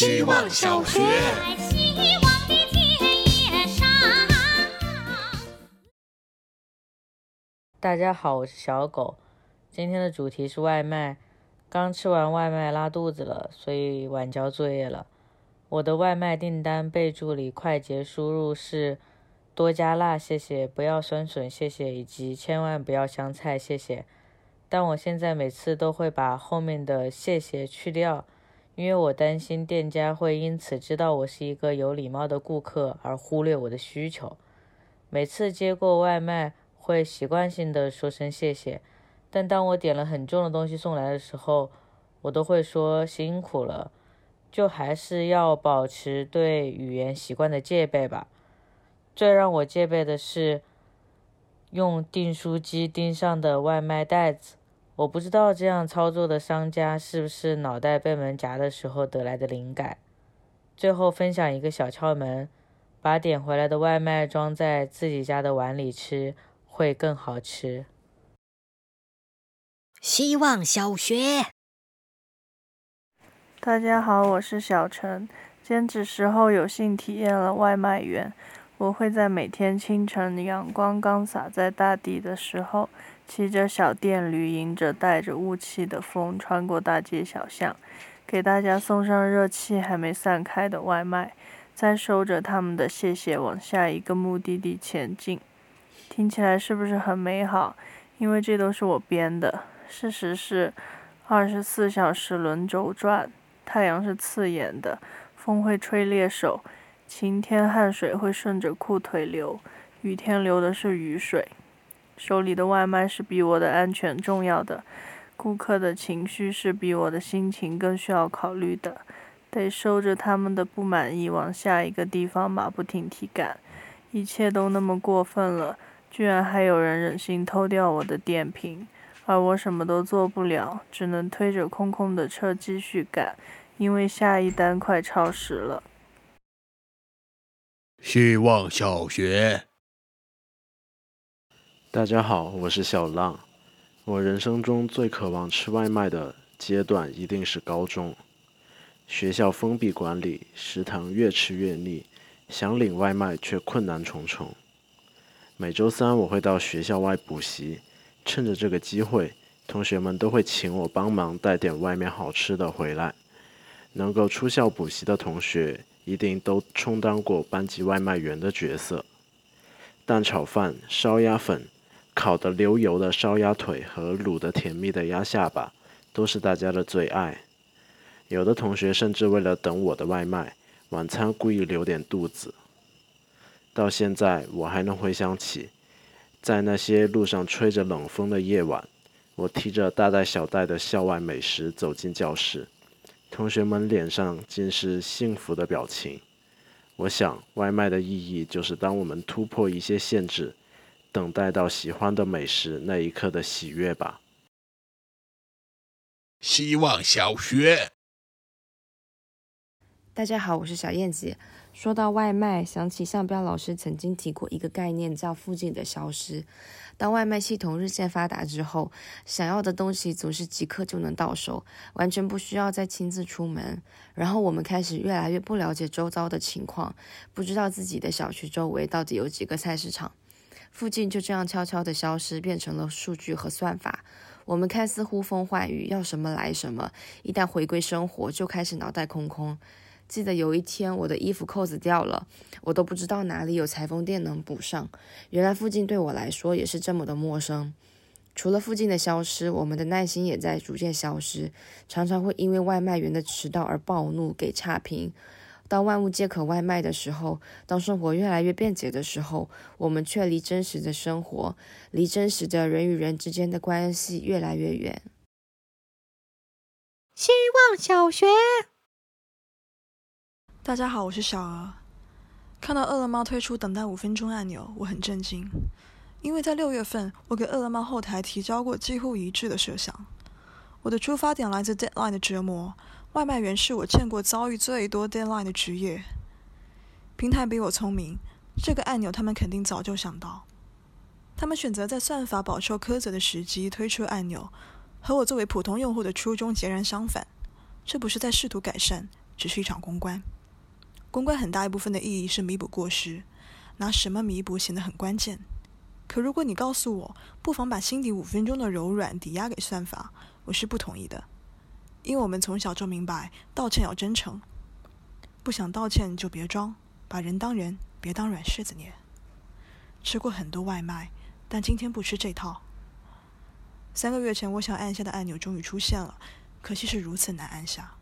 希望小学。大家好，我是小狗。今天的主题是外卖。刚吃完外卖拉肚子了，所以晚交作业了。我的外卖订单备注里快捷输入是多加辣，谢谢；不要酸笋，谢谢；以及千万不要香菜，谢谢。但我现在每次都会把后面的谢谢去掉，因为我担心店家会因此知道我是一个有礼貌的顾客而忽略我的需求。每次接过外卖，会习惯性的说声谢谢。但当我点了很重的东西送来的时候，我都会说辛苦了，就还是要保持对语言习惯的戒备吧。最让我戒备的是用订书机钉上的外卖袋子，我不知道这样操作的商家是不是脑袋被门夹的时候得来的灵感。最后分享一个小窍门，把点回来的外卖装在自己家的碗里吃，会更好吃。希望小学，大家好，我是小陈。兼职时候有幸体验了外卖员。我会在每天清晨阳光刚洒在大地的时候，骑着小电驴，迎着带着雾气的风，穿过大街小巷，给大家送上热气还没散开的外卖，再收着他们的谢谢，往下一个目的地前进。听起来是不是很美好？因为这都是我编的。事实是，二十四小时轮轴转，太阳是刺眼的，风会吹裂手，晴天汗水会顺着裤腿流，雨天流的是雨水。手里的外卖是比我的安全重要的，顾客的情绪是比我的心情更需要考虑的，得收着他们的不满意，往下一个地方马不停蹄赶。一切都那么过分了，居然还有人忍心偷掉我的电瓶。而我什么都做不了，只能推着空空的车继续赶，因为下一单快超时了。希望小学，大家好，我是小浪。我人生中最渴望吃外卖的阶段一定是高中，学校封闭管理，食堂越吃越腻，想领外卖却困难重重。每周三我会到学校外补习。趁着这个机会，同学们都会请我帮忙带点外面好吃的回来。能够出校补习的同学，一定都充当过班级外卖员的角色。蛋炒饭、烧鸭粉、烤的流油的烧鸭腿和卤的甜蜜的鸭下巴，都是大家的最爱。有的同学甚至为了等我的外卖，晚餐故意留点肚子。到现在，我还能回想起。在那些路上吹着冷风的夜晚，我提着大袋小袋的校外美食走进教室，同学们脸上尽是幸福的表情。我想，外卖的意义就是当我们突破一些限制，等待到喜欢的美食那一刻的喜悦吧。希望小学，大家好，我是小燕子。说到外卖，想起向彪老师曾经提过一个概念，叫“附近的消失”。当外卖系统日渐发达之后，想要的东西总是即刻就能到手，完全不需要再亲自出门。然后我们开始越来越不了解周遭的情况，不知道自己的小区周围到底有几个菜市场。附近就这样悄悄的消失，变成了数据和算法。我们看似呼风唤雨，要什么来什么，一旦回归生活，就开始脑袋空空。记得有一天，我的衣服扣子掉了，我都不知道哪里有裁缝店能补上。原来附近对我来说也是这么的陌生。除了附近的消失，我们的耐心也在逐渐消失，常常会因为外卖员的迟到而暴怒，给差评。当万物皆可外卖的时候，当生活越来越便捷的时候，我们却离真实的生活，离真实的人与人之间的关系越来越远。希望小学。大家好，我是小鹅。看到饿了么推出等待五分钟按钮，我很震惊，因为在六月份，我给饿了么后台提交过几乎一致的设想。我的出发点来自 deadline 的折磨，外卖员是我见过遭遇最多 deadline 的职业。平台比我聪明，这个按钮他们肯定早就想到。他们选择在算法饱受苛责的时机推出按钮，和我作为普通用户的初衷截然相反。这不是在试图改善。只是一场公关。公关很大一部分的意义是弥补过失，拿什么弥补显得很关键。可如果你告诉我，不妨把心底五分钟的柔软抵押给算法，我是不同意的。因为我们从小就明白，道歉要真诚，不想道歉就别装，把人当人，别当软柿子捏。吃过很多外卖，但今天不吃这套。三个月前，我想按下的按钮终于出现了，可惜是如此难按下。